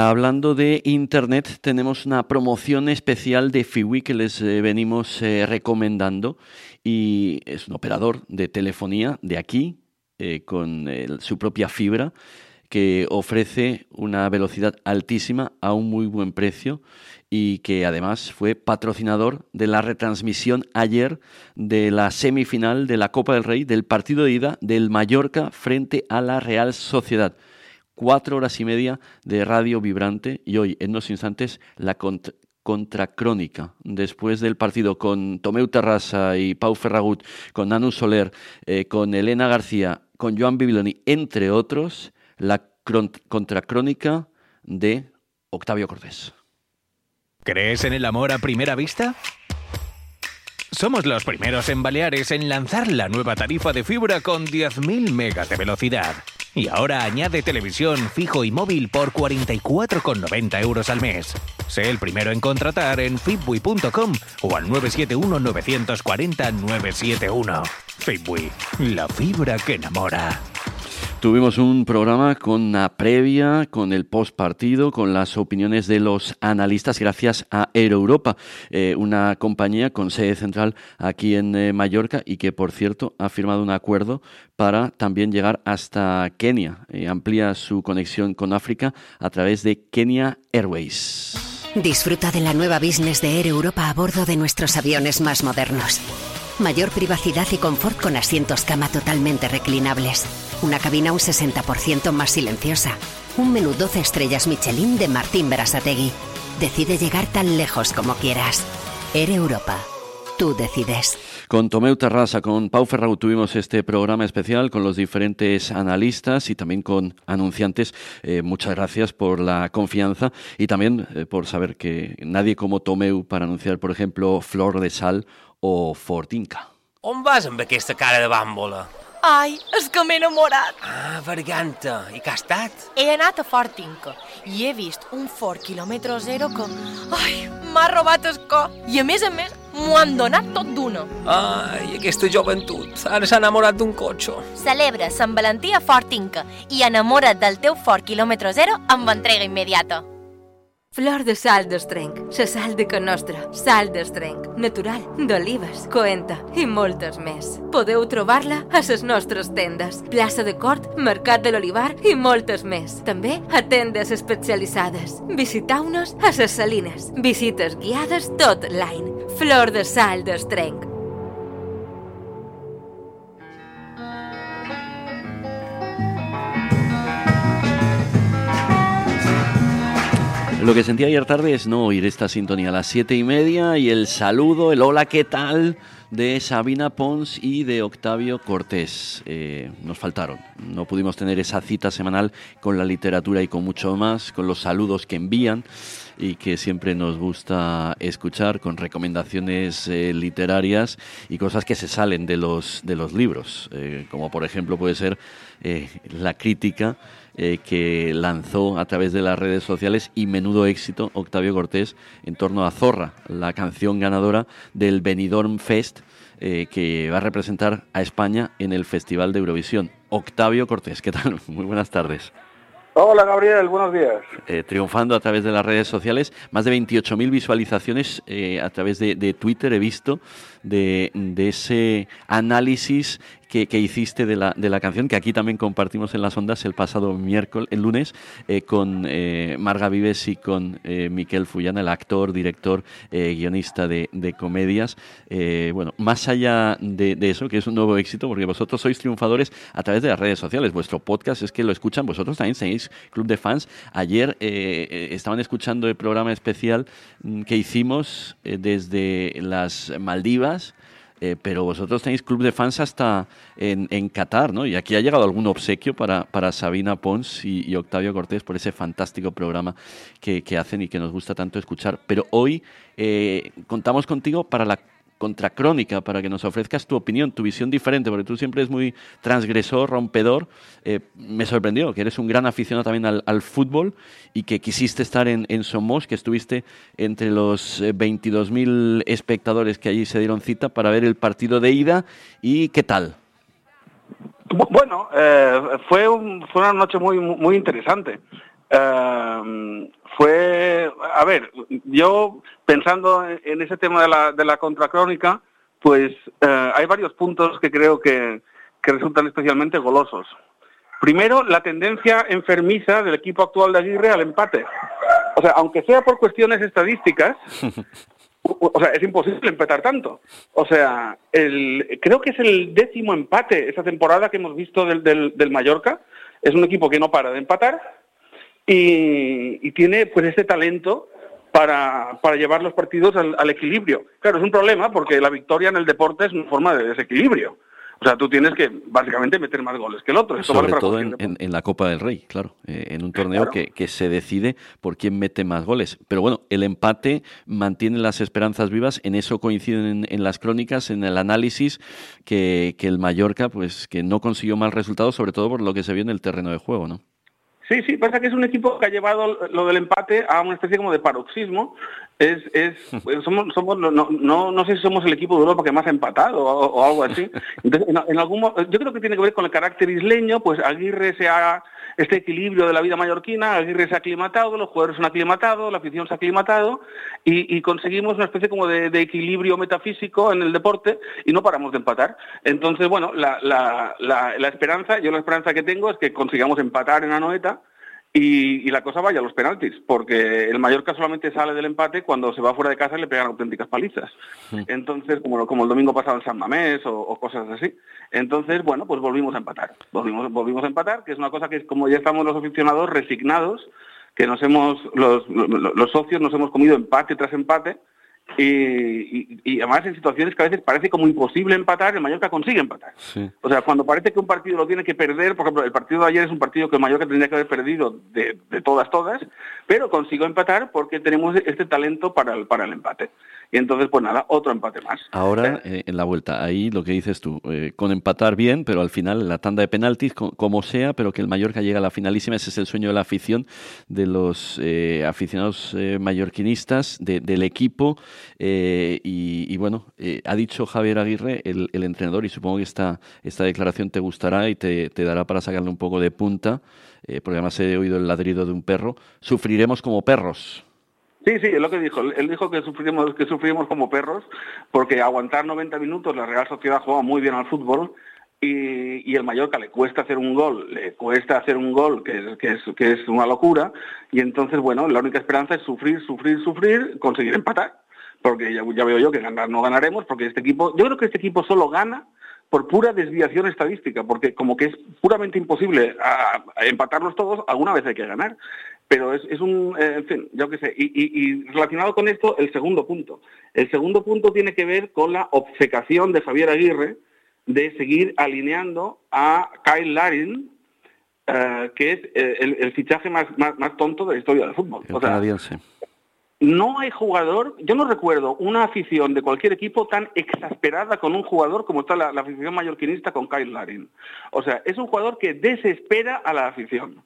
Hablando de Internet, tenemos una promoción especial de Fiwi que les eh, venimos eh, recomendando y es un operador de telefonía de aquí eh, con su propia fibra que ofrece una velocidad altísima a un muy buen precio y que además fue patrocinador de la retransmisión ayer de la semifinal de la Copa del Rey del partido de ida del Mallorca frente a la Real Sociedad. Cuatro horas y media de radio vibrante y hoy, en unos instantes, la contracrónica después del partido con Tomeu Terrassa y Pau Ferragut, con Nanu Soler, eh, con Elena García, con Joan Bibiloni, entre otros, la contracrónica de Octavio Cortés. ¿Crees en el amor a primera vista? Somos los primeros en Baleares en lanzar la nueva tarifa de fibra con 10.000 megas de velocidad. Y ahora añade televisión fijo y móvil por 44,90 euros al mes. Sé el primero en contratar en fitbui.com o al 971-940-971. Fitbui, la fibra que enamora. Tuvimos un programa con una previa, con el post partido, con las opiniones de los analistas, gracias a Europa, eh, una compañía con sede central aquí en eh, Mallorca y que, por cierto, ha firmado un acuerdo para también llegar hasta Kenia. Eh, amplía su conexión con África a través de Kenya Airways. Disfruta de la nueva business de Air a bordo de nuestros aviones más modernos. Mayor privacidad y confort con asientos cama totalmente reclinables una cabina un 60% más silenciosa, un menú 12 estrellas Michelin de Martín Berasategui. Decide llegar tan lejos como quieras. Air Europa. Tú decides. Con Tomeu Terrasa, con Pau Ferrau tuvimos este programa especial con los diferentes analistas y también con anunciantes. Eh, muchas gracias por la confianza y también eh, por saber que nadie como Tomeu para anunciar, por ejemplo, Flor de Sal o Fortinca. On vas amb aquesta cara de bàmbola? Ai, és que m'he enamorat. Ah, Berganta. I que ha estat? He anat a Fort Inca i he vist un Fort quilòmetre zero que... Ai, m'ha robat el cor. I a més a més, m'ho han donat tot d'una. Ai, aquesta joventut. Ara s'ha enamorat d'un cotxe. Celebra Sant Valentí a Fort Inca i enamora't del teu Fort quilòmetre zero amb entrega immediata. Flor de sal d'estrenc, sa sal de Can Nostra, sal d'estrenc, natural, d'olives, coenta i moltes més. Podeu trobar-la a les nostres tendes, plaça de Cort, Mercat de l'Olivar i moltes més. També a tendes especialitzades. Visitau-nos a les Salines. Visites guiades tot l'any. Flor de sal d'estrenc. Lo que sentí ayer tarde es no oír esta sintonía a las siete y media y el saludo, el hola, ¿qué tal? de Sabina Pons y de Octavio Cortés. Eh, nos faltaron. No pudimos tener esa cita semanal con la literatura y con mucho más, con los saludos que envían y que siempre nos gusta escuchar con recomendaciones eh, literarias y cosas que se salen de los, de los libros, eh, como por ejemplo puede ser la crítica eh, que lanzó a través de las redes sociales y menudo éxito Octavio Cortés en torno a Zorra, la canción ganadora del Benidorm Fest eh, que va a representar a España en el Festival de Eurovisión. Octavio Cortés, ¿qué tal? Muy buenas tardes. Hola Gabriel, buenos días. Eh, triunfando a través de las redes sociales, más de 28.000 visualizaciones a través de, Twitter he visto de, de ese análisis que, hiciste de la, de la, canción, que aquí también compartimos en las ondas el pasado miércoles, el lunes, eh, con eh, Marga Vives y con eh, Miquel Fullana, el actor, director, eh, guionista de, de comedias. bueno, más allá de, eso, que es un nuevo éxito, porque vosotros sois triunfadores a través de las redes sociales. Vuestro podcast es que lo escuchan, vosotros también tenéis Club de Fans. Ayer estaban escuchando el programa especial mm, que hicimos desde las Maldivas eh, pero vosotros tenéis club de fans hasta en, en, Qatar, ¿no? Y aquí ha llegado algún obsequio para, para Sabina Pons y, Octavio Cortés por ese fantástico programa que, que, hacen y que nos gusta tanto escuchar. Pero hoy eh, contamos contigo para la contracrónica para que nos ofrezcas tu opinión, tu visión diferente, porque tú siempre eres muy transgresor, rompedor. Eh, me sorprendió que eres un gran aficionado también al, fútbol y que quisiste estar en, Somos, que estuviste entre los 22.000 eh, espectadores que allí se dieron cita para ver el partido de ida. ¿Y qué tal? Bueno, eh, fue, fue una noche muy, muy interesante. A ver, yo pensando en ese tema de la, de la contracrónica, pues eh, hay varios puntos que creo que, que resultan especialmente golosos. Primero, la tendencia enfermiza del equipo actual de Aguirre al empate. O sea, aunque sea por cuestiones estadísticas, o sea, es imposible empatar tanto. O sea, el, creo que es el décimo empate esa temporada que hemos visto del, del, Mallorca. Es un equipo que no para de empatar y, y tiene pues este talento para, para llevar los partidos al, al, equilibrio. Claro, es un problema porque la victoria en el deporte es una forma de desequilibrio. O sea, tú tienes que básicamente meter más goles que el otro. Sobre todo en, en, la Copa del Rey, claro, eh, en un torneo que, que, se decide por quién mete más goles. Pero bueno, el empate mantiene las esperanzas vivas, en eso coinciden en, las crónicas, en el análisis, que, que el Mallorca, pues que no consiguió mal resultado, sobre todo por lo que se vio en el terreno de juego, ¿no? Sí, sí, pasa que es un equipo que ha llevado lo del empate a una especie como de paroxismo. Es, es, somos, somos no, no, no sé si somos el equipo de Europa que más ha empatado o, algo así. Entonces, en, algún, yo creo que tiene que ver con el carácter isleño, pues Aguirre se ha este equilibrio de la vida mallorquina, Aguirre se ha aclimatado, los jugadores se han aclimatado, la afición se ha aclimatado y, conseguimos una especie como de, equilibrio metafísico en el deporte y no paramos de empatar. Entonces, bueno, la, la, la, esperanza, yo la esperanza que tengo es que consigamos empatar en Anoeta y, la cosa vaya a los penaltis, porque el Mallorca solamente sale del empate cuando se va fuera de casa y le pegan auténticas palizas. Entonces, como, como el domingo pasado en San Mamés o, cosas así. Entonces, bueno, pues volvimos a empatar. Volvimos, volvimos a empatar, que es una cosa que es como ya estamos los aficionados resignados, que nos hemos, los, los socios nos hemos comido empate tras empate, y, además en situaciones que a veces parece como imposible empatar, el Mallorca consigue empatar. O sea, cuando parece que un partido lo tiene que perder, por ejemplo, el partido de ayer es un partido que el Mallorca tendría que haber perdido de, todas, todas, pero consiguió empatar porque tenemos este talento para el, para el empate. Y entonces, pues nada, otro empate más. Ahora, eh, en la vuelta, ahí lo que dices tú, eh, con empatar bien, pero al final en la tanda de penaltis, como sea, pero que el Mallorca llega a la finalísima, ese es el sueño de la afición, de los eh, aficionados mallorquinistas, del equipo. Y, bueno, ha dicho Javier Aguirre, el, entrenador, y supongo que esta, esta declaración te gustará y te, te dará para sacarle un poco de punta, porque además he oído el ladrido de un perro, sufriremos como perros. Sí, sí, es lo que dijo. Él dijo que sufrimos, que sufrimos como perros porque aguantar 90 minutos la Real Sociedad juega muy bien al fútbol y, el Mallorca le cuesta hacer un gol, le cuesta hacer un gol que, es, que es una locura y entonces, bueno, la única esperanza es sufrir, sufrir, sufrir, conseguir empatar. Porque ya, ya veo yo que ganar no ganaremos porque este equipo, yo creo que este equipo solo gana por pura desviación estadística, porque como que es puramente imposible a, empatarlos todos, alguna vez hay que ganar. Pero es, es un, eh, en fin, yo qué sé. Y, y, relacionado con esto, el segundo punto. El segundo punto tiene que ver con la obcecación de Javier Aguirre de seguir alineando a Kyle Larin, eh, que es eh, el, fichaje más, más, tonto de la historia del fútbol. o sea, no hay jugador, yo no recuerdo una afición de cualquier equipo tan exasperada con un jugador como está la, afición mallorquinista con Kyle Larin. O sea, es un jugador que desespera a la afición.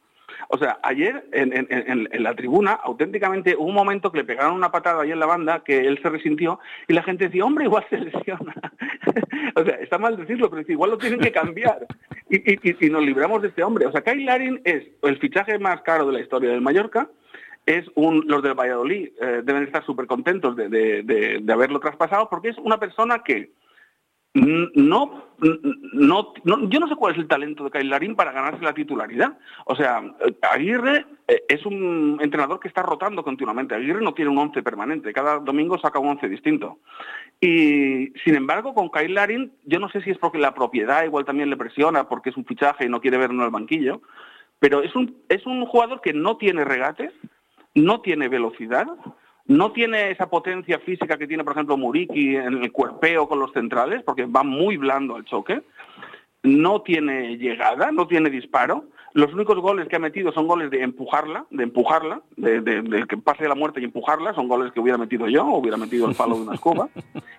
O sea, ayer en, la tribuna, auténticamente hubo un momento que le pegaron una patada ahí en la banda, que él se resintió, y la gente decía, hombre, igual se lesiona. o sea, está mal decirlo, pero igual lo tienen que cambiar. Y, nos libramos de este hombre. O sea, Kyle Larin es el fichaje más caro de la historia del Mallorca, es un, los del Valladolid eh, deben estar súper contentos de, de, haberlo traspasado porque es una persona que no, no, yo no sé cuál es el talento de Kyle Larín para ganarse la titularidad. O sea, Aguirre eh, es un entrenador que está rotando continuamente. Aguirre no tiene un once permanente, cada domingo saca un once distinto. Y sin embargo, con Kyle Larín, yo no sé si es porque la propiedad igual también le presiona, porque es un fichaje y no quiere verlo en el banquillo, pero es un, es un jugador que no tiene regate, no tiene velocidad, no tiene esa potencia física que tiene, por ejemplo, Muriki en el cuerpeo con los centrales, porque va muy blando al choque. No tiene llegada, no tiene disparo. Los únicos goles que ha metido son goles de empujarla, de empujarla, de, que pase de la muerte y empujarla. Son goles que hubiera metido yo, hubiera metido el palo de una escoba.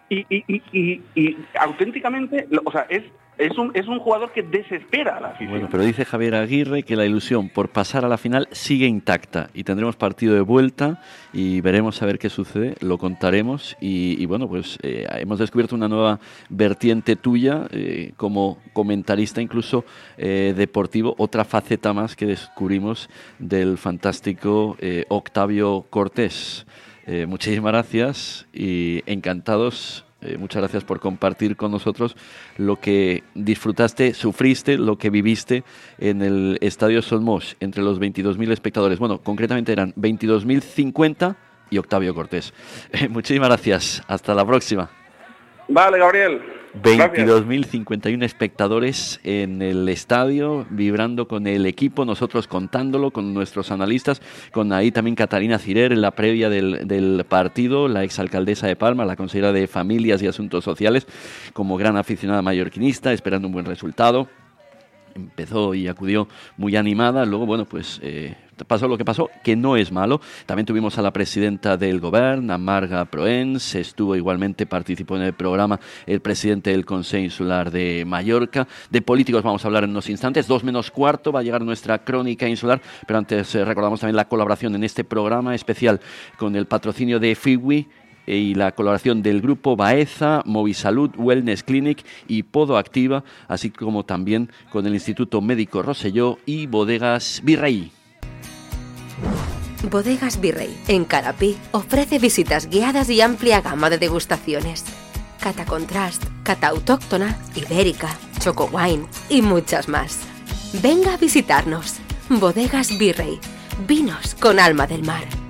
Y, y, y, y auténticamente, o sea, es Es un, es un jugador que desespera a la afición. Bueno, pero dice Javier Aguirre que la ilusión por pasar a la final sigue intacta y tendremos partido de vuelta y veremos a ver qué sucede, lo contaremos y, bueno, pues eh, hemos descubierto una nueva vertiente tuya eh, como comentarista incluso eh, deportivo, otra faceta más que descubrimos del fantástico Octavio Cortés. Muchísimas gracias y encantados eh, muchas gracias por compartir con nosotros lo que disfrutaste, sufriste, lo que viviste en el Estadio Solmos entre los 22.000 espectadores. Bueno, concretamente eran 22.050 y Octavio Cortés. Eh, muchísimas gracias. Hasta la próxima. Vale, Gabriel. Gracias. 22.051 espectadores en el estadio, vibrando con el equipo, nosotros contándolo con nuestros analistas, con ahí también Catalina Cirer en la previa del, del partido, la exalcaldesa de Palma, la consejera de Familias y Asuntos Sociales, como gran aficionada mallorquinista, esperando un buen resultado empezó y acudió muy animada. Luego, bueno, pues eh, pasó lo que pasó, que no es malo. También tuvimos a la presidenta del gobierno, Marga Proens, estuvo igualmente, participó en el programa el presidente del Consejo Insular de Mallorca. De políticos vamos a hablar en unos instantes. Dos menos cuarto va a llegar nuestra crónica insular, pero antes eh, recordamos también la colaboración en este programa especial con el patrocinio de Fiwi y la colaboración del grupo Baeza, Movisalud, Wellness Clinic y Podo Activa, así como también con el Instituto Médico Roselló y Bodegas Virrey. Bodegas Virrey, en Carapí, ofrece visitas guiadas y amplia gama de degustaciones. Cata Contrast, Cata Autóctona, Ibérica, Choco Wine y muchas más. Venga a visitarnos. Bodegas Virrey, vinos con alma del mar.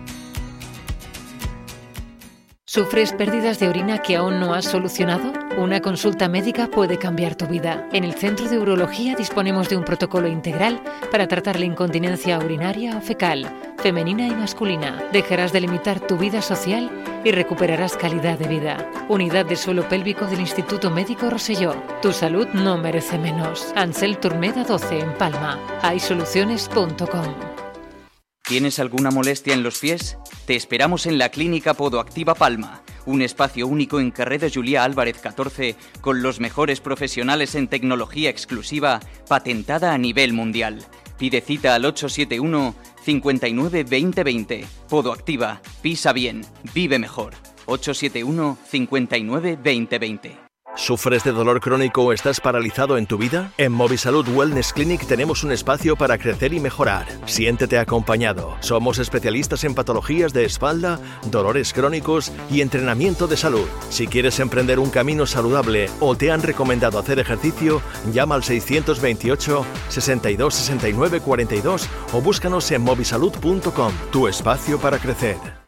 ¿Sufres pérdidas de orina que aún no has solucionado? Una consulta médica puede cambiar tu vida. En el Centro de Urología disponemos de un protocolo integral para tratar la incontinencia urinaria o fecal, femenina y masculina. Dejarás de limitar tu vida social y recuperarás calidad de vida. Unidad de suelo pélvico del Instituto Médico Roselló. Tu salud no merece menos. Ansel Turmeda 12 en Palma. Haysoluciones.com. ¿Tienes alguna molestia en los pies? Te esperamos en la Clínica Podoactiva Palma, un espacio único en Carrera Juliá Álvarez 14 con los mejores profesionales en tecnología exclusiva patentada a nivel mundial. Pide cita al 871 59 20 20. Podoactiva, pisa bien, vive mejor. 871 59 20 20. ¿Sufres de dolor crónico o estás paralizado en tu vida? En Movisalud Wellness Clinic tenemos un espacio para crecer y mejorar. Siéntete acompañado. Somos especialistas en patologías de espalda, dolores crónicos y entrenamiento de salud. Si quieres emprender un camino saludable o te han recomendado hacer ejercicio, llama al 628 62 69 42 o búscanos en movisalud.com. Tu espacio para crecer.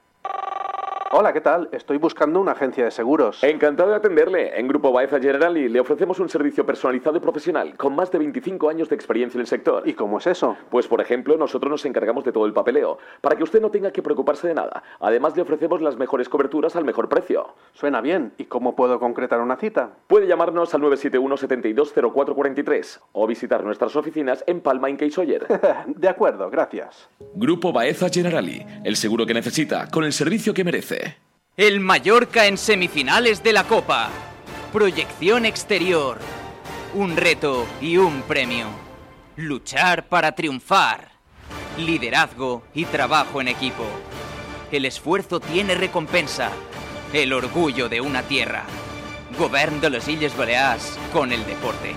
Hola, ¿qué tal? Estoy buscando una agencia de seguros. Encantado de atenderle. En Grupo Baeza Generali le ofrecemos un servicio personalizado y profesional con más de 25 años de experiencia en el sector. ¿Y cómo es eso? Pues, por ejemplo, nosotros nos encargamos de todo el papeleo para que usted no tenga que preocuparse de nada. Además, le ofrecemos las mejores coberturas al mejor precio. Suena bien. ¿Y cómo puedo concretar una cita? Puede llamarnos al 971 720443 o visitar nuestras oficinas en Palma y Sawyer. de acuerdo, gracias. Grupo Baeza Generali, el seguro que necesita con el servicio que merece. El Mallorca en semifinales de la Copa. Proyección exterior. Un reto y un premio. Luchar para triunfar. Liderazgo y trabajo en equipo. El esfuerzo tiene recompensa. El orgullo de una tierra. Govern de les Illes Balears con el deporte.